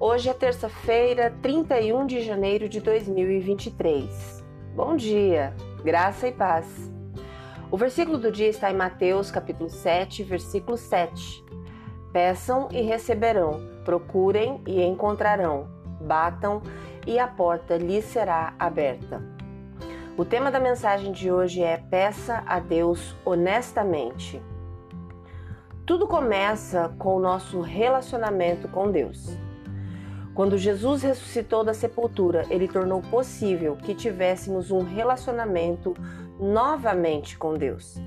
Hoje é terça-feira, 31 de janeiro de 2023. Bom dia, graça e paz. O versículo do dia está em Mateus, capítulo 7, versículo 7. Peçam e receberão, procurem e encontrarão, batam e a porta lhes será aberta. O tema da mensagem de hoje é Peça a Deus honestamente. Tudo começa com o nosso relacionamento com Deus. Quando Jesus ressuscitou da sepultura, ele tornou possível que tivéssemos um relacionamento novamente com Deus.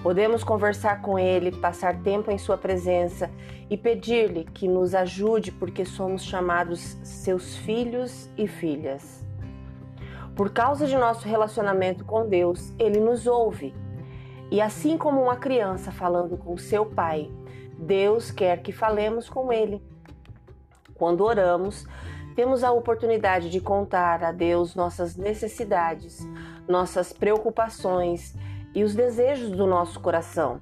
Podemos conversar com Ele, passar tempo em Sua presença e pedir-lhe que nos ajude, porque somos chamados seus filhos e filhas. Por causa de nosso relacionamento com Deus, Ele nos ouve. E assim como uma criança falando com seu pai, Deus quer que falemos com Ele. Quando oramos, temos a oportunidade de contar a Deus nossas necessidades, nossas preocupações e os desejos do nosso coração.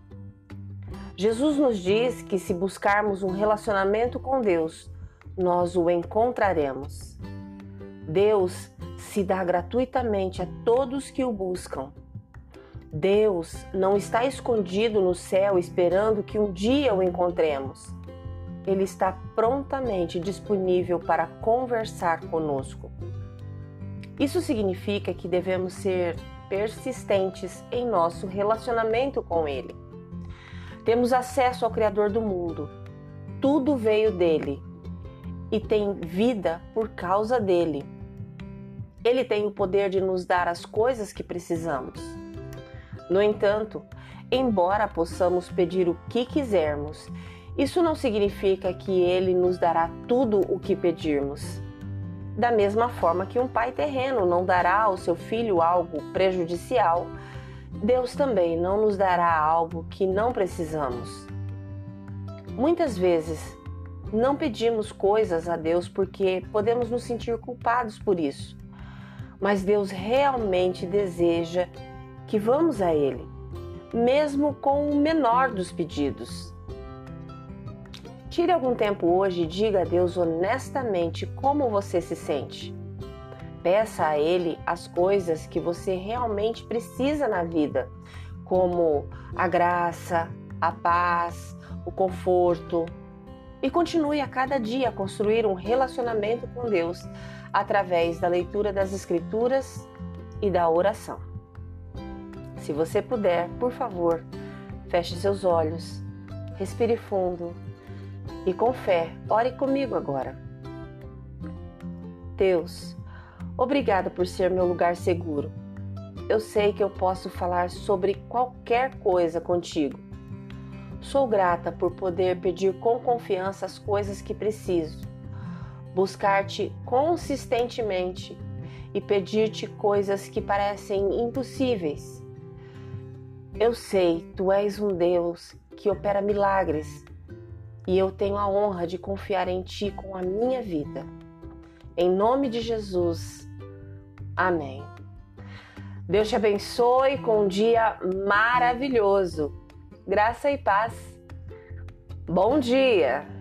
Jesus nos diz que se buscarmos um relacionamento com Deus, nós o encontraremos. Deus se dá gratuitamente a todos que o buscam. Deus não está escondido no céu esperando que um dia o encontremos ele está prontamente disponível para conversar conosco. Isso significa que devemos ser persistentes em nosso relacionamento com Ele. Temos acesso ao Criador do mundo, tudo veio dele e tem vida por causa dele. Ele tem o poder de nos dar as coisas que precisamos. No entanto, embora possamos pedir o que quisermos isso não significa que ele nos dará tudo o que pedirmos. Da mesma forma que um pai terreno não dará ao seu filho algo prejudicial, Deus também não nos dará algo que não precisamos. Muitas vezes não pedimos coisas a Deus porque podemos nos sentir culpados por isso, mas Deus realmente deseja que vamos a Ele, mesmo com o menor dos pedidos. Tire algum tempo hoje e diga a Deus honestamente como você se sente. Peça a Ele as coisas que você realmente precisa na vida, como a graça, a paz, o conforto. E continue a cada dia a construir um relacionamento com Deus através da leitura das Escrituras e da oração. Se você puder, por favor, feche seus olhos, respire fundo e com fé, ore comigo agora. Deus, obrigada por ser meu lugar seguro. Eu sei que eu posso falar sobre qualquer coisa contigo. Sou grata por poder pedir com confiança as coisas que preciso, buscar-te consistentemente e pedir-te coisas que parecem impossíveis. Eu sei, tu és um Deus que opera milagres e eu tenho a honra de confiar em Ti com a minha vida. Em nome de Jesus, amém. Deus te abençoe com um dia maravilhoso. Graça e paz. Bom dia!